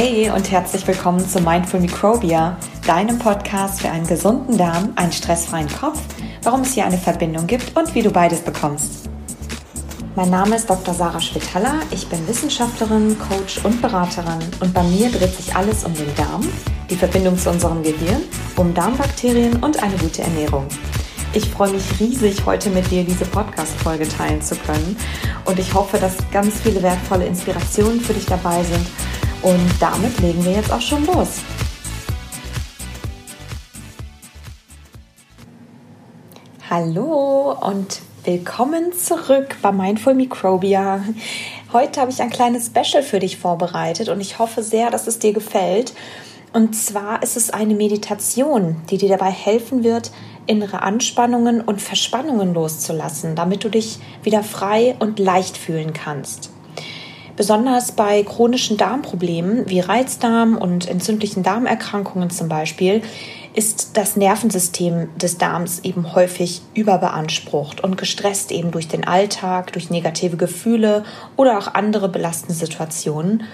Hey und herzlich willkommen zu Mindful Microbia, deinem Podcast für einen gesunden Darm, einen stressfreien Kopf, warum es hier eine Verbindung gibt und wie du beides bekommst. Mein Name ist Dr. Sarah Schwitaler, ich bin Wissenschaftlerin, Coach und Beraterin und bei mir dreht sich alles um den Darm, die Verbindung zu unserem Gehirn, um Darmbakterien und eine gute Ernährung. Ich freue mich riesig, heute mit dir diese Podcast-Folge teilen zu können. Und ich hoffe, dass ganz viele wertvolle Inspirationen für dich dabei sind. Und damit legen wir jetzt auch schon los. Hallo und willkommen zurück bei Mindful Microbia. Heute habe ich ein kleines Special für dich vorbereitet und ich hoffe sehr, dass es dir gefällt. Und zwar ist es eine Meditation, die dir dabei helfen wird, innere Anspannungen und Verspannungen loszulassen, damit du dich wieder frei und leicht fühlen kannst. Besonders bei chronischen Darmproblemen wie Reizdarm und entzündlichen Darmerkrankungen zum Beispiel ist das Nervensystem des Darms eben häufig überbeansprucht und gestresst eben durch den Alltag, durch negative Gefühle oder auch andere belastende Situationen.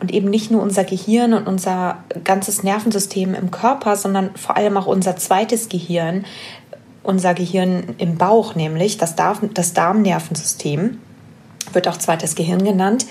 Und eben nicht nur unser Gehirn und unser ganzes Nervensystem im Körper, sondern vor allem auch unser zweites Gehirn, unser Gehirn im Bauch, nämlich das, Darm, das Darmnervensystem, wird auch zweites Gehirn genannt,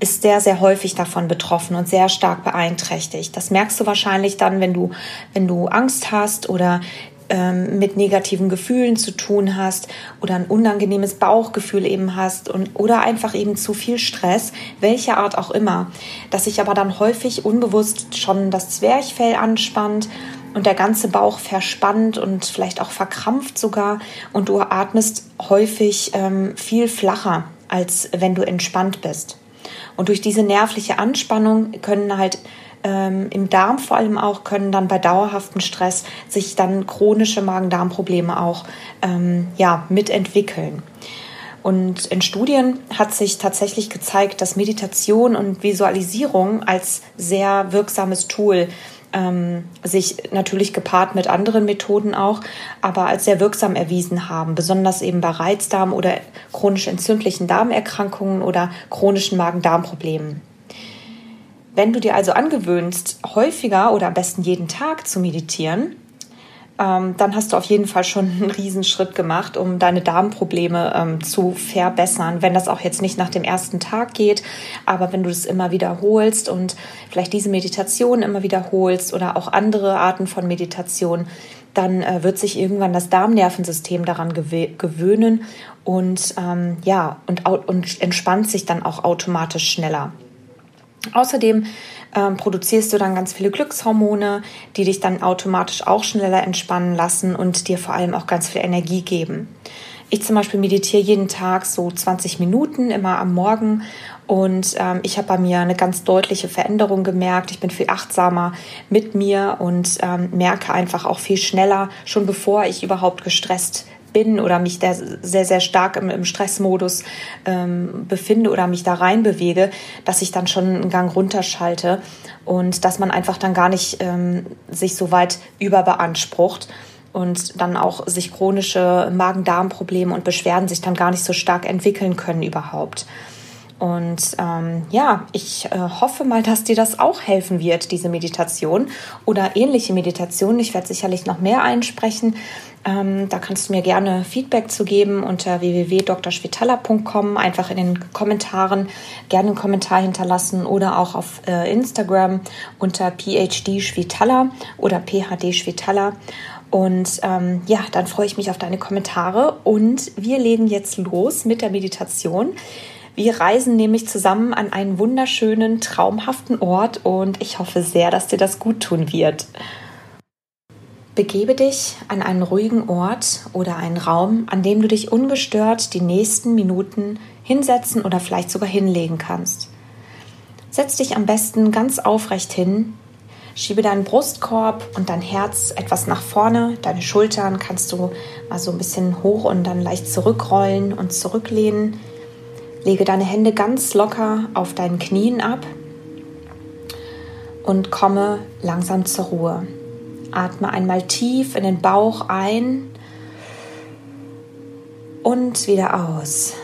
ist sehr, sehr häufig davon betroffen und sehr stark beeinträchtigt. Das merkst du wahrscheinlich dann, wenn du, wenn du Angst hast oder ähm, mit negativen Gefühlen zu tun hast oder ein unangenehmes Bauchgefühl eben hast und oder einfach eben zu viel Stress, welcher Art auch immer, dass sich aber dann häufig unbewusst schon das Zwerchfell anspannt und der ganze Bauch verspannt und vielleicht auch verkrampft sogar und du atmest häufig ähm, viel flacher, als wenn du entspannt bist. Und durch diese nervliche Anspannung können halt ähm, im Darm vor allem auch können dann bei dauerhaftem Stress sich dann chronische Magen-Darm-Probleme auch ähm, ja, mitentwickeln. Und in Studien hat sich tatsächlich gezeigt, dass Meditation und Visualisierung als sehr wirksames Tool ähm, sich natürlich gepaart mit anderen Methoden auch, aber als sehr wirksam erwiesen haben, besonders eben bei Reizdarm oder chronisch entzündlichen Darmerkrankungen oder chronischen Magen-Darm-Problemen. Wenn du dir also angewöhnst, häufiger oder am besten jeden Tag zu meditieren, ähm, dann hast du auf jeden Fall schon einen Riesenschritt gemacht, um deine Darmprobleme ähm, zu verbessern. Wenn das auch jetzt nicht nach dem ersten Tag geht, aber wenn du das immer wiederholst und vielleicht diese Meditation immer wiederholst oder auch andere Arten von Meditation, dann äh, wird sich irgendwann das Darmnervensystem daran gewöhnen und ähm, ja und, und entspannt sich dann auch automatisch schneller. Außerdem ähm, produzierst du dann ganz viele Glückshormone, die dich dann automatisch auch schneller entspannen lassen und dir vor allem auch ganz viel Energie geben. Ich zum Beispiel meditiere jeden Tag so 20 Minuten immer am Morgen und ähm, ich habe bei mir eine ganz deutliche Veränderung gemerkt. Ich bin viel achtsamer mit mir und ähm, merke einfach auch viel schneller, schon bevor ich überhaupt gestresst bin oder mich da sehr, sehr stark im, im Stressmodus ähm, befinde oder mich da rein bewege, dass ich dann schon einen Gang runterschalte und dass man einfach dann gar nicht ähm, sich so weit überbeansprucht und dann auch sich chronische Magen-Darm-Probleme und Beschwerden sich dann gar nicht so stark entwickeln können überhaupt. Und ähm, ja, ich äh, hoffe mal, dass dir das auch helfen wird, diese Meditation oder ähnliche Meditationen. Ich werde sicherlich noch mehr einsprechen. Ähm, da kannst du mir gerne Feedback zu geben unter www.drschwitaler.com. Einfach in den Kommentaren gerne einen Kommentar hinterlassen oder auch auf äh, Instagram unter PhD oder PhD Schwitaler. Und ähm, ja, dann freue ich mich auf deine Kommentare und wir legen jetzt los mit der Meditation. Wir reisen nämlich zusammen an einen wunderschönen, traumhaften Ort und ich hoffe sehr, dass dir das gut tun wird. Begebe dich an einen ruhigen Ort oder einen Raum, an dem du dich ungestört die nächsten Minuten hinsetzen oder vielleicht sogar hinlegen kannst. Setz dich am besten ganz aufrecht hin, schiebe deinen Brustkorb und dein Herz etwas nach vorne, deine Schultern kannst du mal so ein bisschen hoch und dann leicht zurückrollen und zurücklehnen. Lege deine Hände ganz locker auf deinen Knien ab und komme langsam zur Ruhe. Atme einmal tief in den Bauch ein und wieder aus.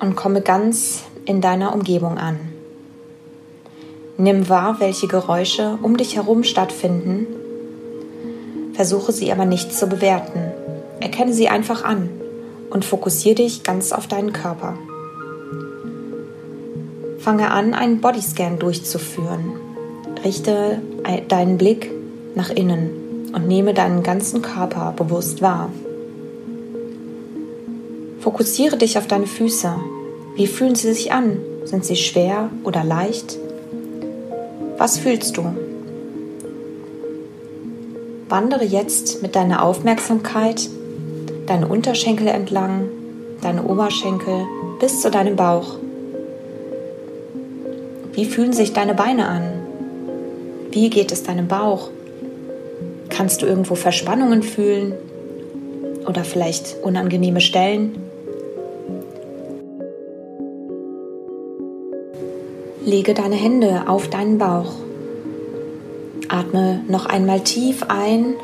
Und komme ganz in deiner Umgebung an. Nimm wahr, welche Geräusche um dich herum stattfinden. Versuche sie aber nicht zu bewerten. Erkenne sie einfach an und fokussiere dich ganz auf deinen Körper. Fange an, einen Bodyscan durchzuführen. Richte deinen Blick nach innen und nehme deinen ganzen Körper bewusst wahr. Fokussiere dich auf deine Füße. Wie fühlen sie sich an? Sind sie schwer oder leicht? Was fühlst du? Wandere jetzt mit deiner Aufmerksamkeit deine Unterschenkel entlang, deine Oberschenkel bis zu deinem Bauch. Wie fühlen sich deine Beine an? Wie geht es deinem Bauch? Kannst du irgendwo Verspannungen fühlen oder vielleicht unangenehme Stellen? Lege deine Hände auf deinen Bauch. Atme noch einmal tief ein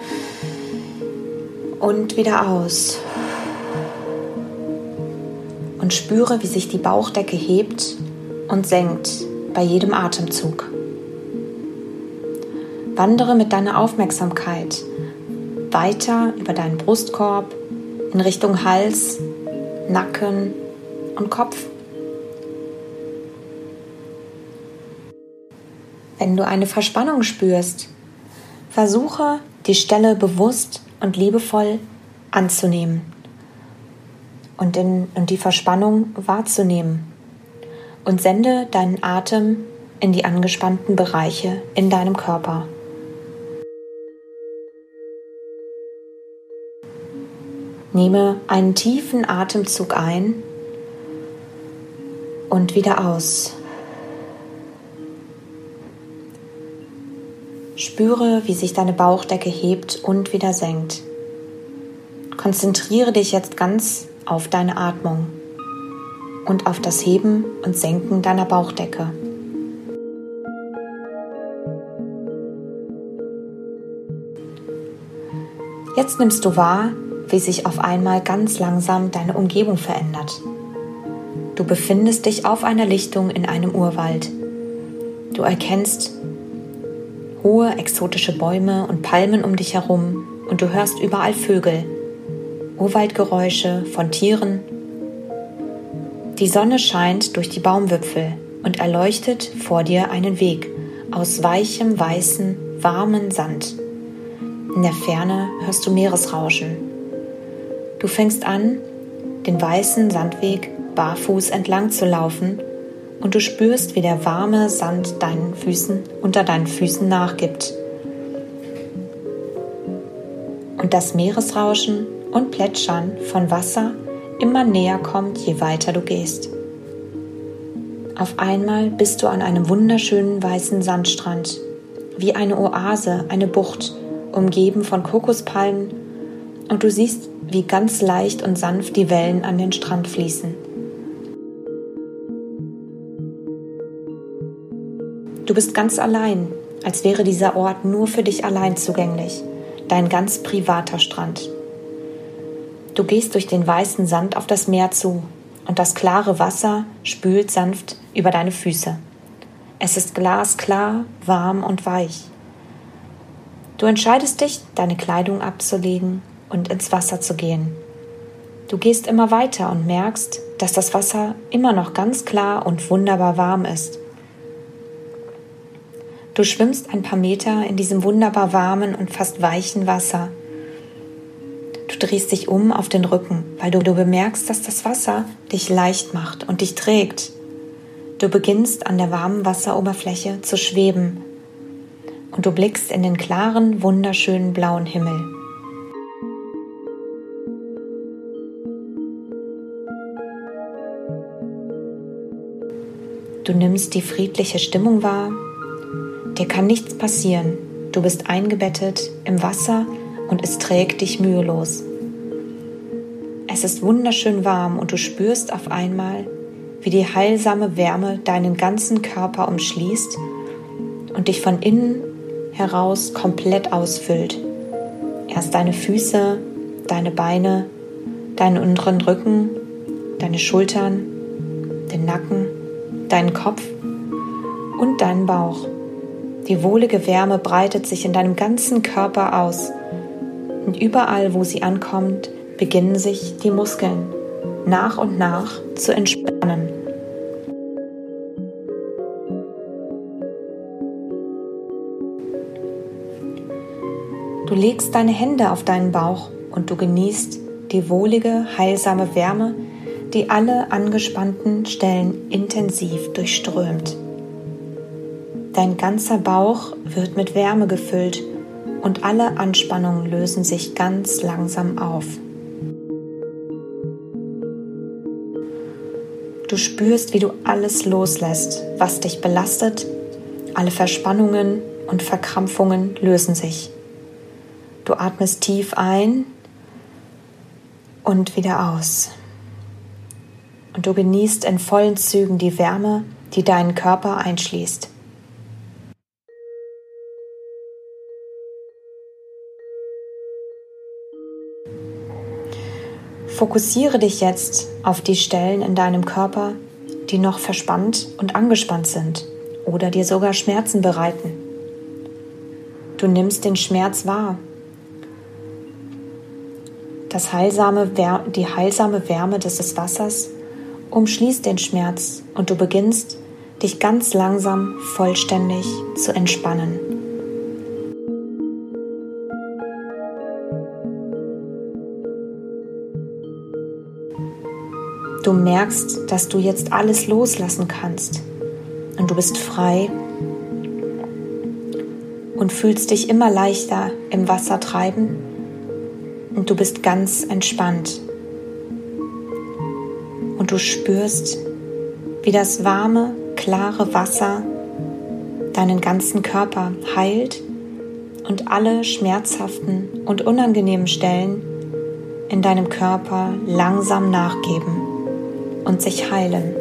und wieder aus. Und spüre, wie sich die Bauchdecke hebt und senkt bei jedem Atemzug. Wandere mit deiner Aufmerksamkeit weiter über deinen Brustkorb in Richtung Hals, Nacken und Kopf. Wenn du eine Verspannung spürst, versuche die Stelle bewusst und liebevoll anzunehmen und, in, und die Verspannung wahrzunehmen und sende deinen Atem in die angespannten Bereiche in deinem Körper. Nehme einen tiefen Atemzug ein und wieder aus. Spüre, wie sich deine Bauchdecke hebt und wieder senkt. Konzentriere dich jetzt ganz auf deine Atmung und auf das Heben und Senken deiner Bauchdecke. Jetzt nimmst du wahr, wie sich auf einmal ganz langsam deine Umgebung verändert. Du befindest dich auf einer Lichtung in einem Urwald. Du erkennst hohe exotische Bäume und Palmen um dich herum und du hörst überall Vögel, Urwaldgeräusche von Tieren. Die Sonne scheint durch die Baumwipfel und erleuchtet vor dir einen Weg aus weichem, weißen, warmen Sand. In der Ferne hörst du Meeresrauschen. Du fängst an, den weißen Sandweg barfuß entlang zu laufen und du spürst, wie der warme Sand deinen Füßen unter deinen Füßen nachgibt. Und das Meeresrauschen und Plätschern von Wasser immer näher kommt, je weiter du gehst. Auf einmal bist du an einem wunderschönen weißen Sandstrand, wie eine Oase, eine Bucht, umgeben von Kokospalmen, und du siehst, wie ganz leicht und sanft die Wellen an den Strand fließen. Du bist ganz allein, als wäre dieser Ort nur für dich allein zugänglich, dein ganz privater Strand. Du gehst durch den weißen Sand auf das Meer zu und das klare Wasser spült sanft über deine Füße. Es ist glasklar, warm und weich. Du entscheidest dich, deine Kleidung abzulegen und ins Wasser zu gehen. Du gehst immer weiter und merkst, dass das Wasser immer noch ganz klar und wunderbar warm ist. Du schwimmst ein paar Meter in diesem wunderbar warmen und fast weichen Wasser. Du drehst dich um auf den Rücken, weil du, du bemerkst, dass das Wasser dich leicht macht und dich trägt. Du beginnst an der warmen Wasseroberfläche zu schweben und du blickst in den klaren, wunderschönen blauen Himmel. Du nimmst die friedliche Stimmung wahr Dir kann nichts passieren. Du bist eingebettet im Wasser und es trägt dich mühelos. Es ist wunderschön warm und du spürst auf einmal, wie die heilsame Wärme deinen ganzen Körper umschließt und dich von innen heraus komplett ausfüllt. Erst deine Füße, deine Beine, deinen unteren Rücken, deine Schultern, den Nacken, deinen Kopf und deinen Bauch. Die wohlige Wärme breitet sich in deinem ganzen Körper aus. Und überall, wo sie ankommt, beginnen sich die Muskeln nach und nach zu entspannen. Du legst deine Hände auf deinen Bauch und du genießt die wohlige, heilsame Wärme, die alle angespannten Stellen intensiv durchströmt. Dein ganzer Bauch wird mit Wärme gefüllt und alle Anspannungen lösen sich ganz langsam auf. Du spürst, wie du alles loslässt, was dich belastet. Alle Verspannungen und Verkrampfungen lösen sich. Du atmest tief ein und wieder aus. Und du genießt in vollen Zügen die Wärme, die deinen Körper einschließt. Fokussiere dich jetzt auf die Stellen in deinem Körper, die noch verspannt und angespannt sind oder dir sogar Schmerzen bereiten. Du nimmst den Schmerz wahr das heilsame, die heilsame Wärme des Wassers umschließt den Schmerz und du beginnst, dich ganz langsam vollständig zu entspannen. Du merkst, dass du jetzt alles loslassen kannst. Und du bist frei und fühlst dich immer leichter im Wasser treiben. Und du bist ganz entspannt. Und du spürst, wie das warme, klare Wasser deinen ganzen Körper heilt und alle schmerzhaften und unangenehmen Stellen in deinem Körper langsam nachgeben und sich heilen.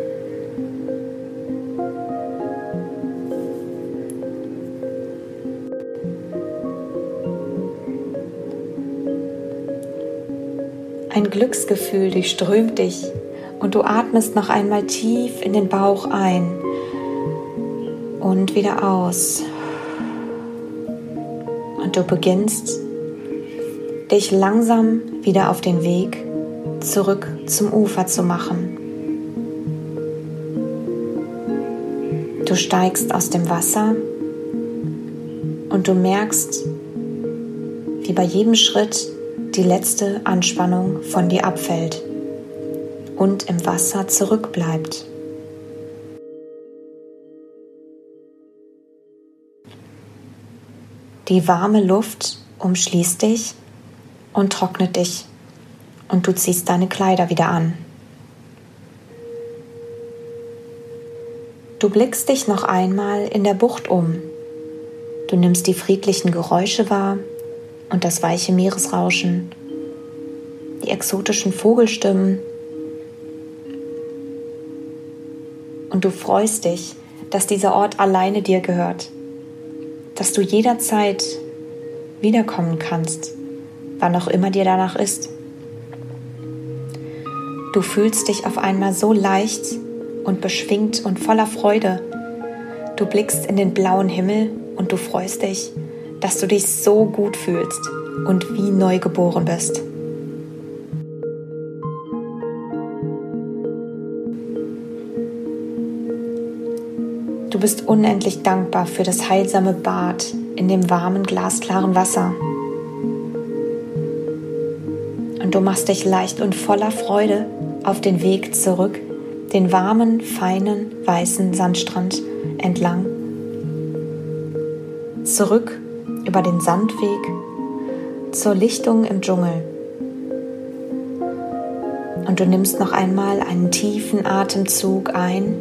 Ein Glücksgefühl durchströmt dich und du atmest noch einmal tief in den Bauch ein und wieder aus. Und du beginnst dich langsam wieder auf den Weg zurück zum Ufer zu machen. Steigst aus dem Wasser und du merkst, wie bei jedem Schritt die letzte Anspannung von dir abfällt und im Wasser zurückbleibt. Die warme Luft umschließt dich und trocknet dich und du ziehst deine Kleider wieder an. Du blickst dich noch einmal in der Bucht um. Du nimmst die friedlichen Geräusche wahr und das weiche Meeresrauschen, die exotischen Vogelstimmen. Und du freust dich, dass dieser Ort alleine dir gehört, dass du jederzeit wiederkommen kannst, wann auch immer dir danach ist. Du fühlst dich auf einmal so leicht und beschwingt und voller Freude. Du blickst in den blauen Himmel und du freust dich, dass du dich so gut fühlst und wie neu geboren bist. Du bist unendlich dankbar für das heilsame Bad in dem warmen, glasklaren Wasser. Und du machst dich leicht und voller Freude auf den Weg zurück, den warmen, feinen, weißen Sandstrand entlang. Zurück über den Sandweg zur Lichtung im Dschungel. Und du nimmst noch einmal einen tiefen Atemzug ein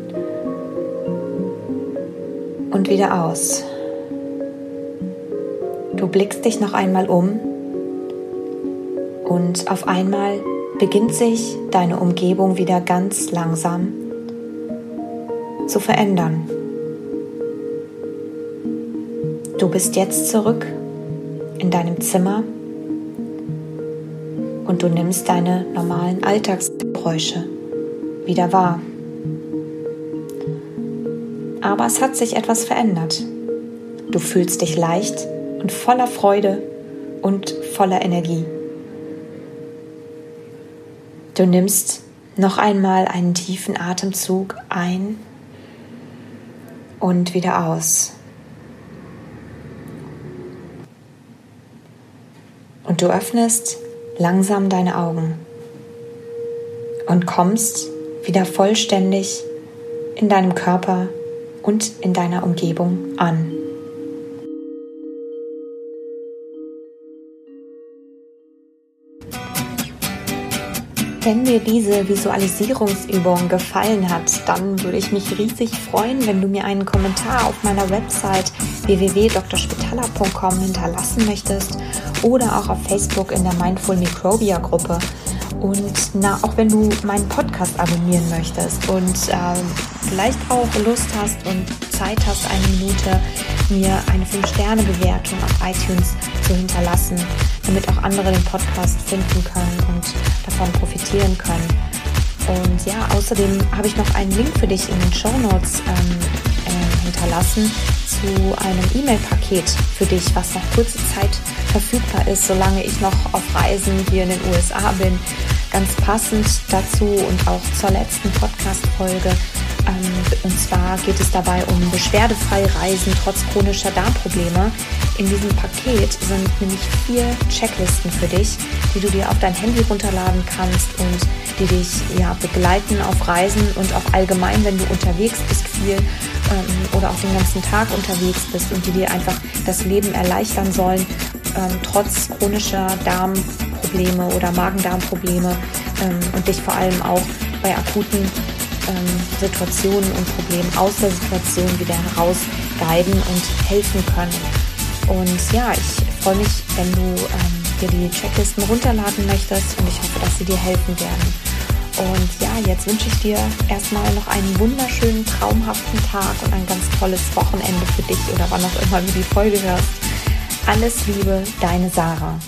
und wieder aus. Du blickst dich noch einmal um und auf einmal beginnt sich deine Umgebung wieder ganz langsam zu verändern. Du bist jetzt zurück in deinem Zimmer und du nimmst deine normalen Alltagsgeräusche wieder wahr. aber es hat sich etwas verändert. Du fühlst dich leicht und voller Freude und voller Energie. Du nimmst noch einmal einen tiefen Atemzug ein und wieder aus. Und du öffnest langsam deine Augen und kommst wieder vollständig in deinem Körper und in deiner Umgebung an. Wenn dir diese Visualisierungsübung gefallen hat, dann würde ich mich riesig freuen, wenn du mir einen Kommentar auf meiner Website www.drspitaler.com hinterlassen möchtest oder auch auf Facebook in der Mindful Microbia Gruppe. Und na, auch wenn du meinen Podcast abonnieren möchtest und äh, vielleicht auch Lust hast und Zeit hast, eine Minute mir eine 5-Sterne-Bewertung auf iTunes zu hinterlassen, damit auch andere den Podcast finden können und davon profitieren können. Und ja, außerdem habe ich noch einen Link für dich in den Show Notes ähm, äh, hinterlassen zu einem E-Mail-Paket für dich, was noch kurze Zeit verfügbar ist, solange ich noch auf Reisen hier in den USA bin. Ganz passend dazu und auch zur letzten Podcast-Folge und zwar geht es dabei um beschwerdefreie Reisen trotz chronischer Darmprobleme. In diesem Paket sind nämlich vier Checklisten für dich, die du dir auf dein Handy runterladen kannst und die dich ja begleiten auf Reisen und auch allgemein, wenn du unterwegs bist viel ähm, oder auch den ganzen Tag unterwegs bist und die dir einfach das Leben erleichtern sollen, ähm, trotz chronischer Darmprobleme oder Magen-Darm-Probleme ähm, und dich vor allem auch bei akuten ähm, Situationen und Problemen aus der Situation wieder herausguiden und helfen können. Und ja, ich freue mich, wenn du ähm, dir die Checklisten runterladen möchtest und ich hoffe, dass sie dir helfen werden. Und ja, jetzt wünsche ich dir erstmal noch einen wunderschönen, traumhaften Tag und ein ganz tolles Wochenende für dich oder wann auch immer du die Folge hörst. Alles Liebe, deine Sarah.